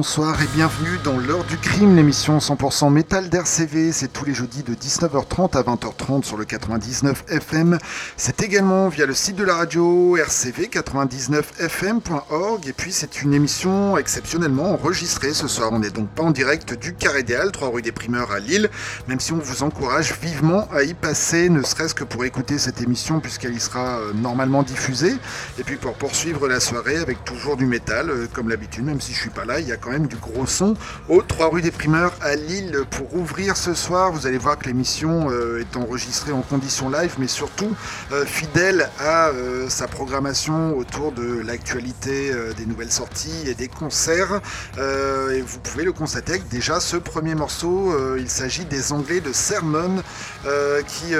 bonsoir et bienvenue dans l'heure du crime, l'émission 100% métal d'RCV. C'est tous les jeudis de 19h30 à 20h30 sur le 99 FM. C'est également via le site de la radio rcv99fm.org. Et puis c'est une émission exceptionnellement enregistrée ce soir. On n'est donc pas en direct du Carré des Halles, 3 rue des Primeurs à Lille, même si on vous encourage vivement à y passer, ne serait-ce que pour écouter cette émission puisqu'elle y sera euh, normalement diffusée. Et puis pour poursuivre la soirée avec toujours du métal, euh, comme l'habitude, même si je suis pas là, il y a quand même du gros son au 3 rue des Primeurs à Lille pour ouvrir ce soir. Vous allez voir que l'émission euh, est enregistrée en condition live, mais surtout euh, fidèle à euh, sa programmation autour de l'actualité des nouvelles sorties et des concerts. et vous pouvez le constater déjà ce premier morceau, il s'agit des Anglais de Sermon, qui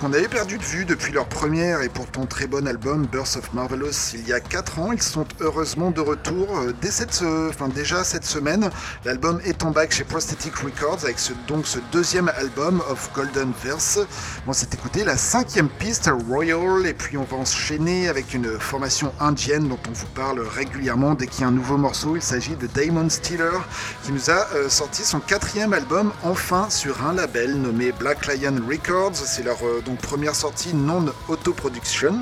qu'on avait perdu de vue depuis leur première et pourtant très bon album Birth of Marvelous il y a 4 ans. Ils sont heureusement de retour dès cette, enfin, déjà cette semaine. L'album est en bac chez Prosthetic Records avec ce, donc ce deuxième album of Golden Verse. On s'est écouté la cinquième piste Royal et puis on va enchaîner avec une formation indienne dont on vous parle régulièrement dès qu'il y a un nouveau morceau. Il s'agit de Damon Steeler qui nous a euh, sorti son quatrième album enfin sur un label nommé Black Lion Records. C'est leur euh, donc première sortie non autoproduction.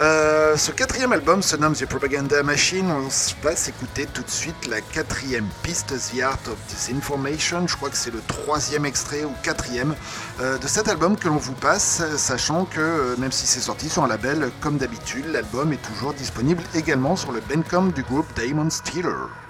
Euh, ce quatrième album se nomme The Propaganda Machine. On va s'écouter tout de suite la quatrième piste, The Art of Disinformation. Je crois que c'est le troisième extrait ou quatrième euh, de cet album que l'on vous passe, sachant que euh, même si c'est sorti sur un label comme d'habitude, l'album est toujours disponible également sur le Bandcamp du groupe Damon Steeler.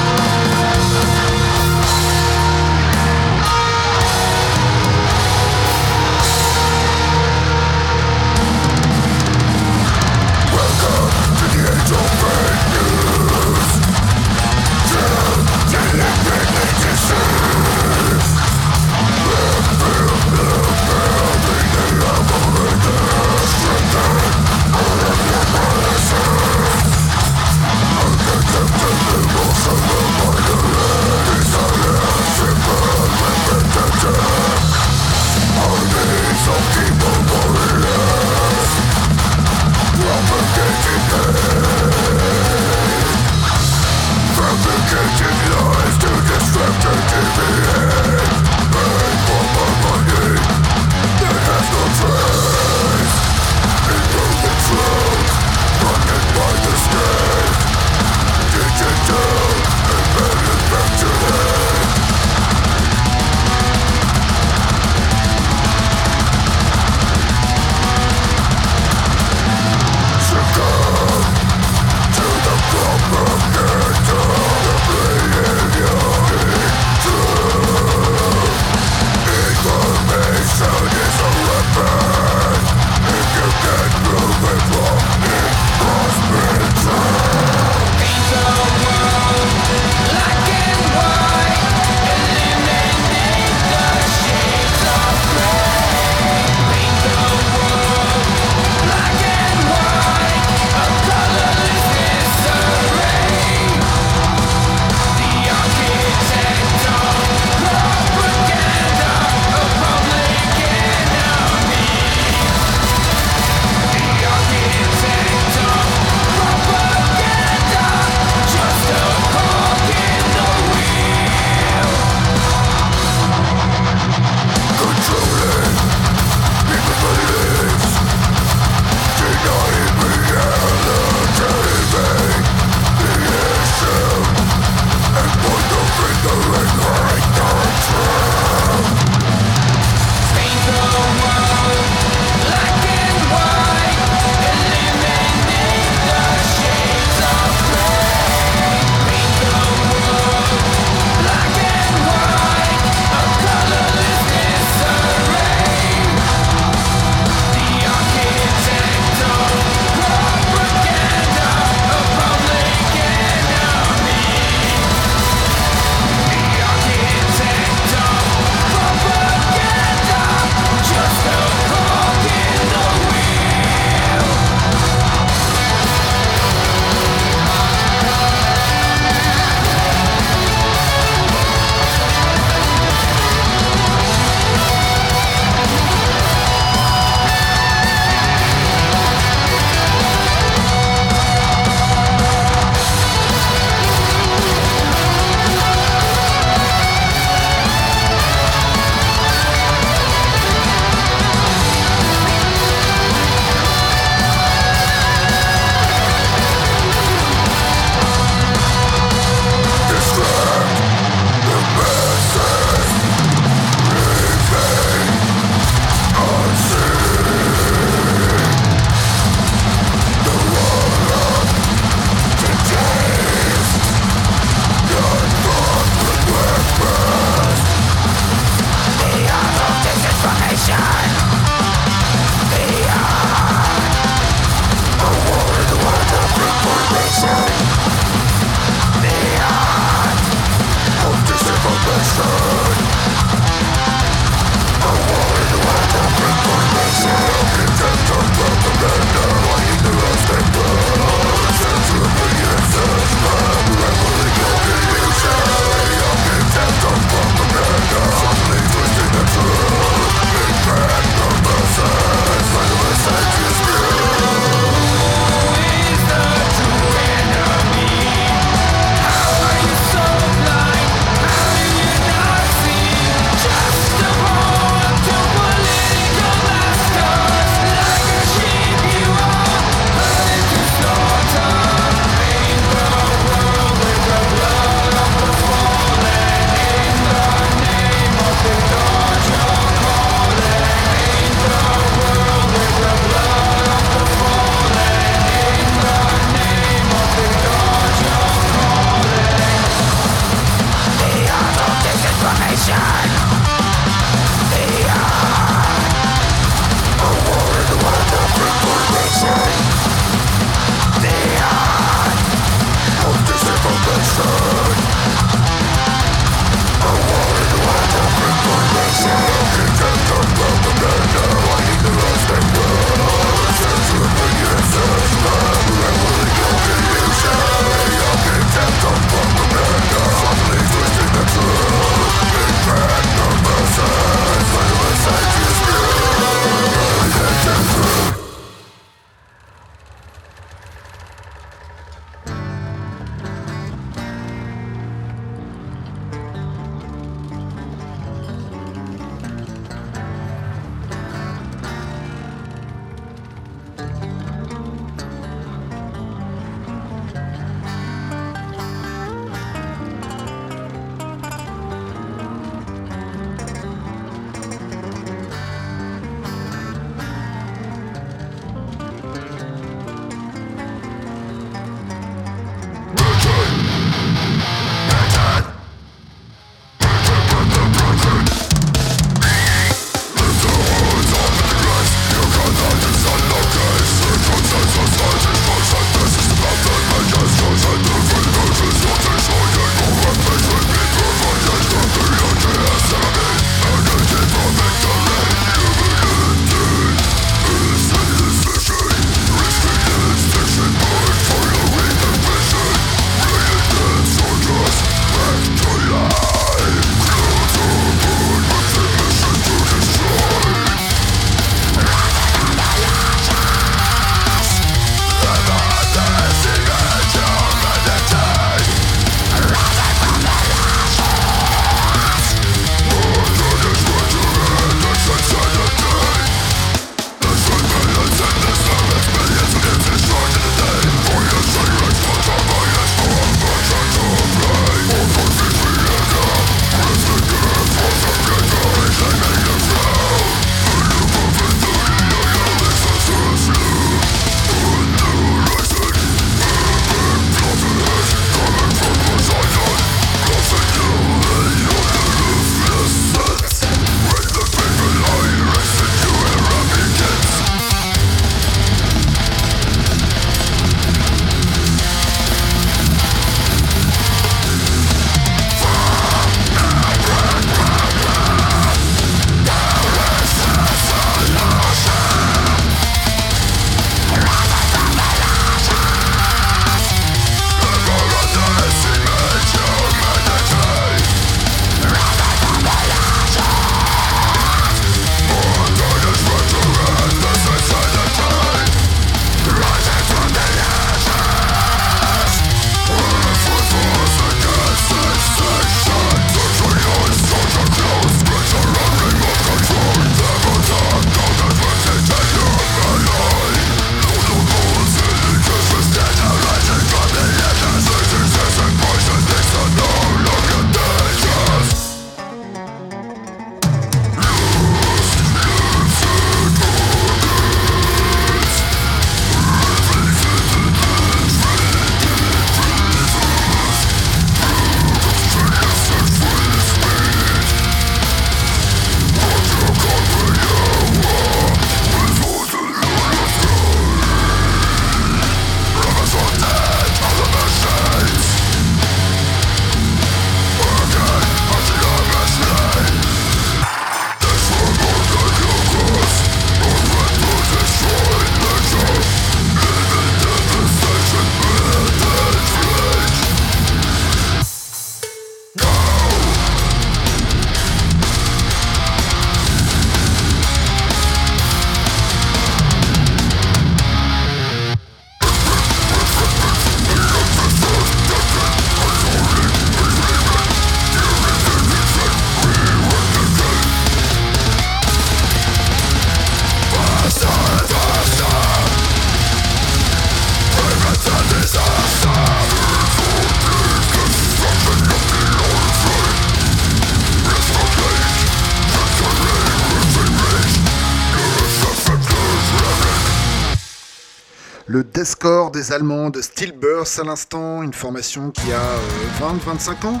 Allemands de Stillburst à l'instant, une formation qui a 20-25 euh, ans.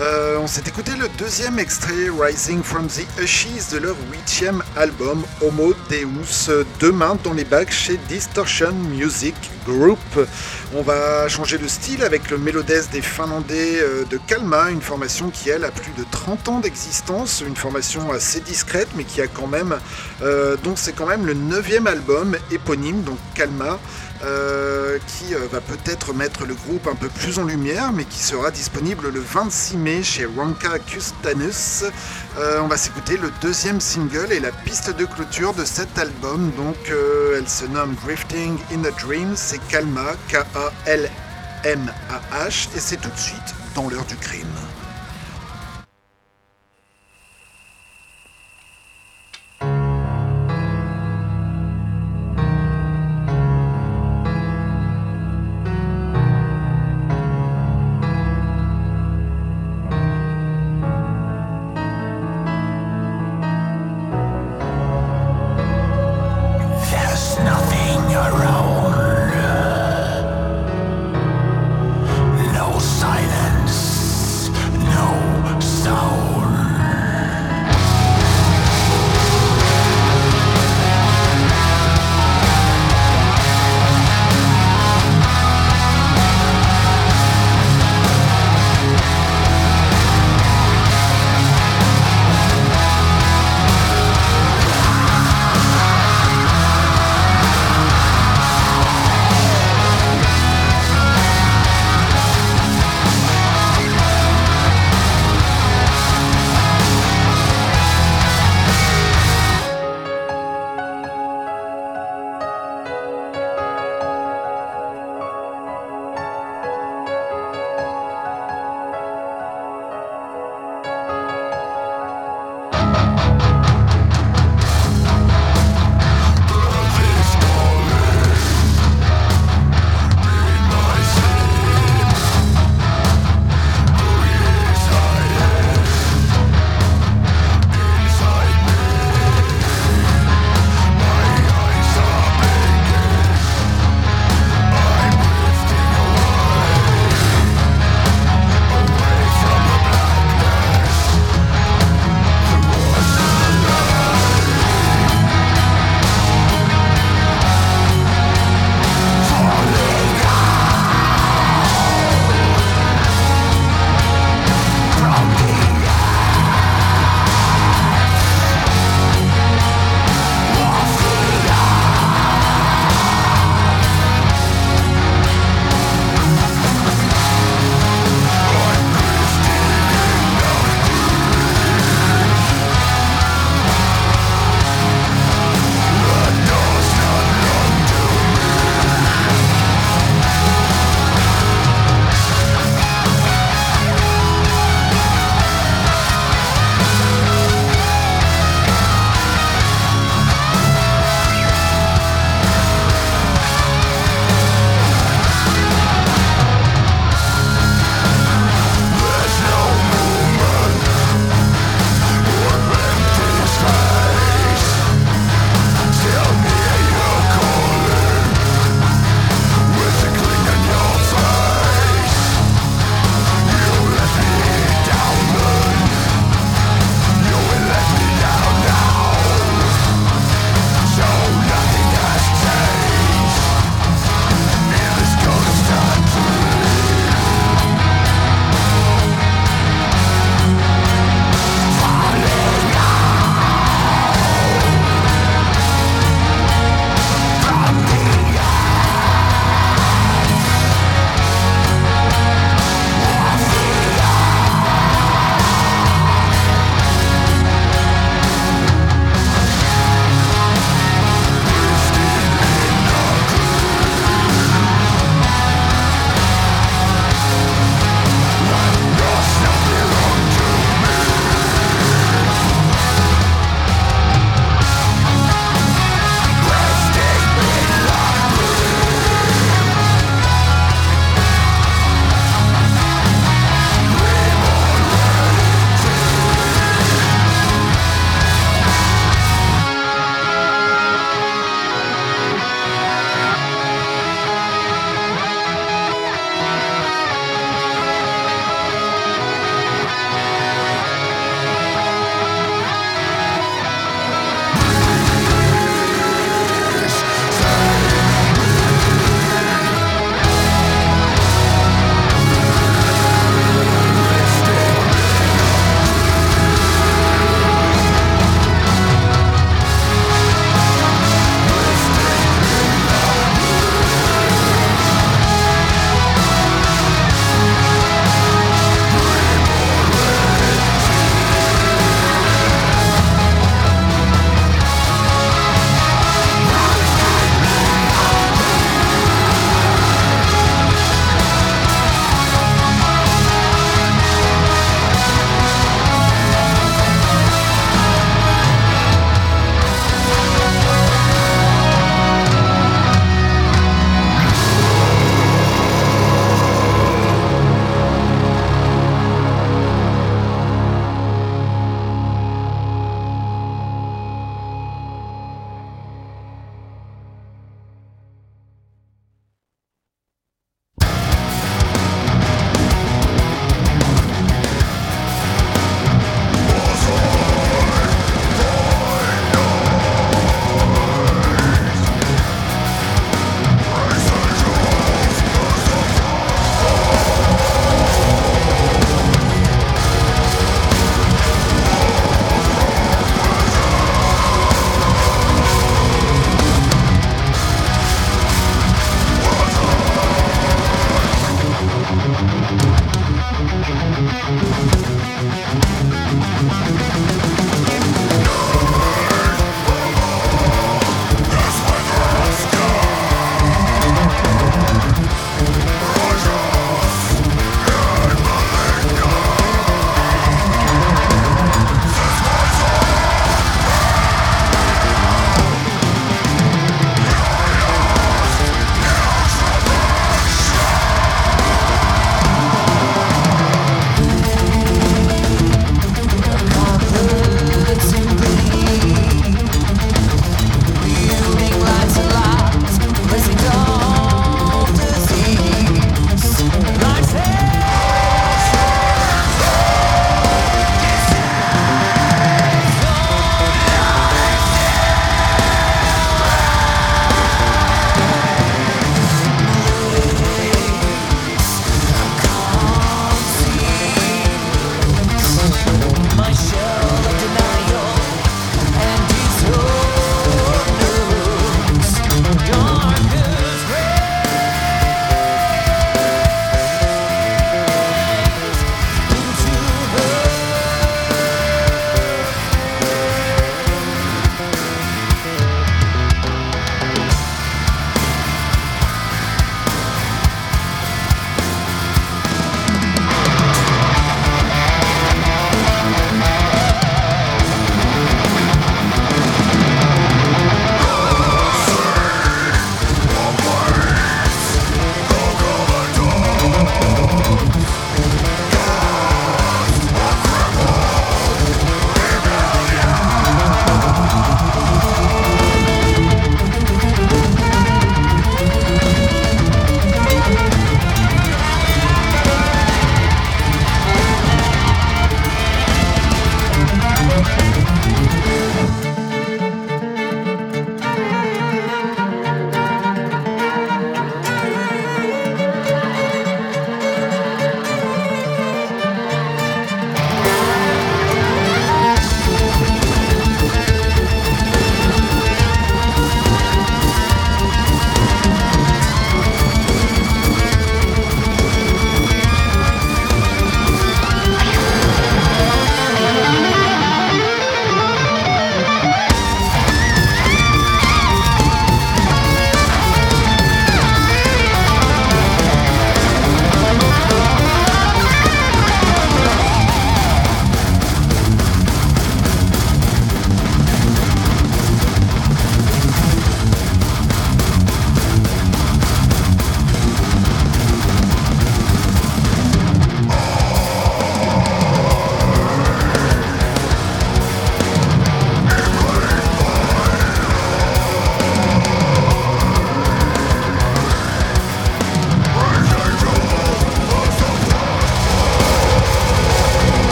Euh, on s'est écouté le deuxième extrait, Rising from the Ashes, de leur huitième album, Homo Deus, demain dans les bacs chez Distortion Music On va changer de style avec le mélodès des Finlandais euh, de Kalma, une formation qui elle a plus de 30 ans d'existence, une formation assez discrète mais qui a quand même, donc c'est quand même le neuvième album éponyme, donc Kalma. Euh, qui euh, va peut-être mettre le groupe un peu plus en lumière, mais qui sera disponible le 26 mai chez Ranka Custanus. Euh, on va s'écouter le deuxième single et la piste de clôture de cet album. Donc, elle se nomme Drifting in a Dream. Kalma, K-A-L-M-A-H, et c'est tout de suite dans l'heure du crime.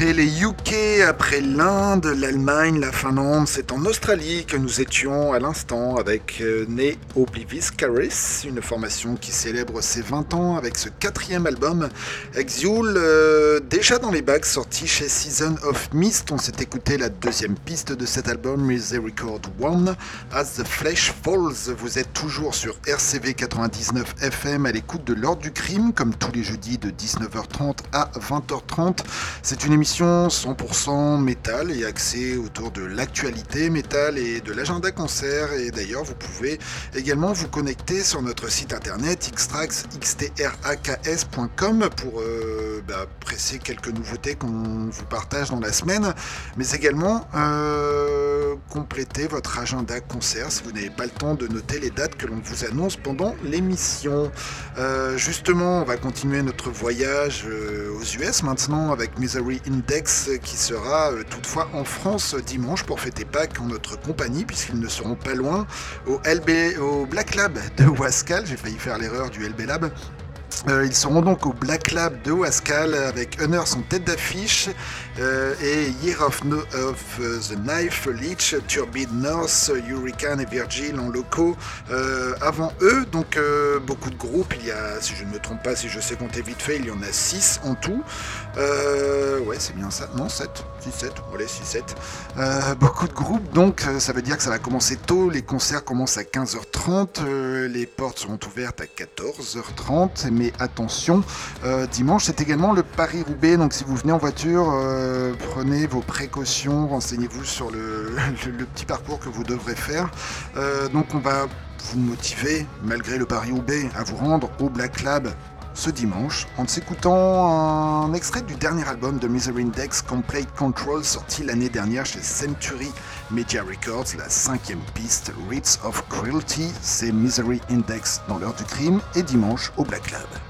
Après les UK, après l'Inde, l'Allemagne, la Finlande, c'est en Australie que nous étions à l'instant avec euh, Ne Oblivis Caris, une formation qui célèbre ses 20 ans avec ce quatrième album, Exule, euh, déjà dans les bacs, sorti chez Season of Mist. On s'est écouté la deuxième piste de cet album, Misericord One, As the Flesh Falls. Vous êtes toujours sur RCV 99 FM à l'écoute de l'ordre du crime, comme tous les jeudis de 19h30 à 20h30. C'est une émission 100% métal et axée autour de l'actualité métal et de l'agenda concert. Et d'ailleurs, vous pouvez également vous connecter sur notre site internet xtrax.com pour euh, bah, presser quelques nouveautés qu'on vous partage dans la semaine, mais également euh, compléter votre agenda concert si vous n'avez pas le temps de noter les dates que l'on vous annonce pendant l'émission. Euh, justement, on va continuer notre voyage aux US maintenant avec Misery Index qui sera euh, toutefois en France dimanche pour fêter Pâques en notre compagnie puisqu'ils ne seront pas loin au, LB, au Black Lab de Wascal. J'ai failli faire l'erreur du LB Lab. Euh, ils seront donc au Black Lab de Wascal avec Honor en tête d'affiche et Year of, the Knife, Leech, Turbid North, Hurricane et Virgil en locaux euh, avant eux. Donc beaucoup de groupes, il y a, si je ne me trompe pas, si je sais compter vite fait, il y en a 6 en tout. ouais, c'est bien ça. Non, 7. 6, 7. Allez, 6, 7. beaucoup de groupes, donc ça veut dire que ça va commencer tôt. Les concerts commencent à 15h30. les portes seront ouvertes à 14h30 mais attention, euh, dimanche c'est également le Paris-Roubaix, donc si vous venez en voiture, euh, prenez vos précautions, renseignez-vous sur le, petit parcours que vous devrez faire. Euh, donc on va vous motiver, malgré le Paris-Roubaix, à vous rendre au Black Lab ce dimanche en s'écoutant un extrait du dernier album de Misery Index, Complete Control, sorti l'année dernière chez Century Media Records, la cinquième piste, Reads of Cruelty, c'est Misery Index dans l'heure du crime et dimanche au Black Lab.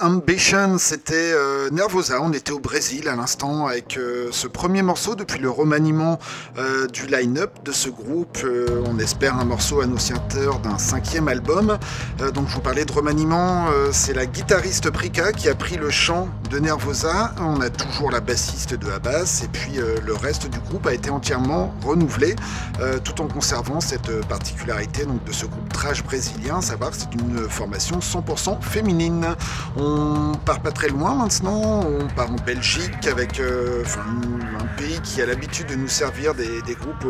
Ambition, c'était euh, Nervosa. On était au Brésil à l'instant avec euh, ce premier morceau depuis le remaniement euh, du line-up de ce groupe. on espère un morceau annonciateur d'un cinquième album. donc je vous parlais de remaniement, c'est la guitariste Prika qui a pris le chant de Nervosa. On a toujours la bassiste de Abbas et puis le reste du groupe a été entièrement renouvelé tout en conservant cette particularité de ce groupe trash brésilien, savoir que c'est une formation 100% féminine. On part pas très loin maintenant, on part en Belgique avec euh, un pays qui a l'habitude de nous servir des, groupes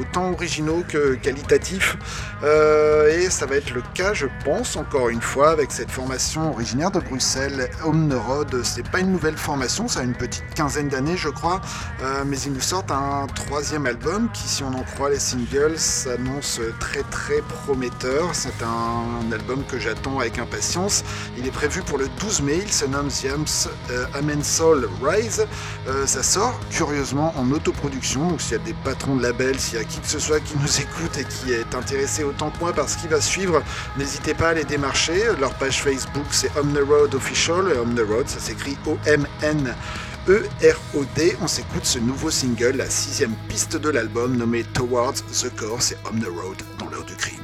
autant originaux que qualitatifs. Euh, et ça va être le cas, je pense, encore une fois, avec cette formation originaire de Bruxelles, Omnerod. C'est pas une nouvelle formation, ça a une petite quinzaine d'années, je crois, euh, mais ils nous sortent un troisième album qui, si on en croit les singles, s'annonce très très prometteur. C'est un, album que j'attends avec impatience. Il est prévu pour le 12 mai, il se nomme The euh, Amen Soul Rise. Euh, ça sort curieusement en autoproduction, donc s'il y a des patrons de labels, s'il y a qui que ce soit qui nous écoute et qui est intéressé autant que moi par ce qui va suivre, n'hésitez pas à les démarcher. Leur page Facebook c'est On the Road Official, et On the Road ça s'écrit O-M-N. E-R-O-D, on s'écoute ce nouveau single, la sixième piste de l'album nommé Towards the Core, c'est On the Road dans l'heure du crime.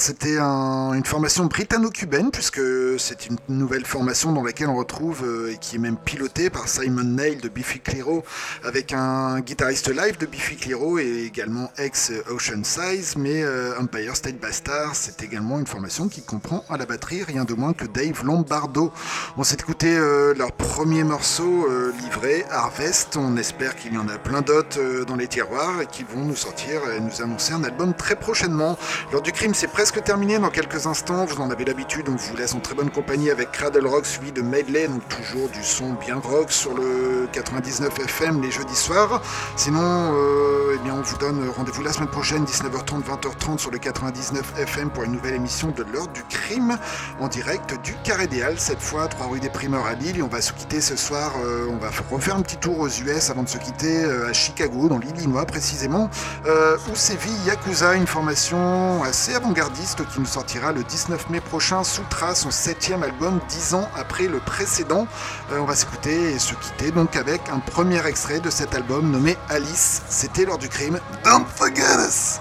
C'était une formation britanno-cubaine, puisque c'est une nouvelle formation dans laquelle on retrouve, euh, et qui est même pilotée par Simon Nail de Biffy Clyro, avec un guitariste live de Biffy Clyro et également ex-Ocean Size, mais euh, Empire State Bastard, c'est également une formation qui comprend à la batterie rien de moins que Dave Lombardo. On s'est écouté euh, leur premier morceau livré, Harvest, on espère qu'il y en a plein d'autres dans les tiroirs et qu'ils vont nous sortir et nous annoncer un album très prochainement. L'heure du crime, c'est presque terminé dans quelques instants. Vous en avez l'habitude, on vous laisse en très bonne compagnie avec Cradle Rock suivi de Medley, donc toujours du son bien rock sur le 99 FM les jeudis soirs. Sinon, euh, eh bien, on vous donne rendez-vous la semaine prochaine, 19h30, 20h30 sur le 99 FM pour une nouvelle émission de l'heure du crime en direct du Carré des Halles, cette fois 3 rue des Primeurs à Lille. On va se quitter ce soir, euh, on va refaire un petit tour aux US avant de se quitter euh, à Chicago, dans l'Illinois précisément, où sévit Yakuza, une formation assez avant-gardiste qui nous sortira le 19 mai prochain sous trace son septième album, dix ans après le précédent. Euh, on va s'écouter et se quitter donc avec un premier extrait de cet album nommé Alice. C'était lors du crime. Don't forget us!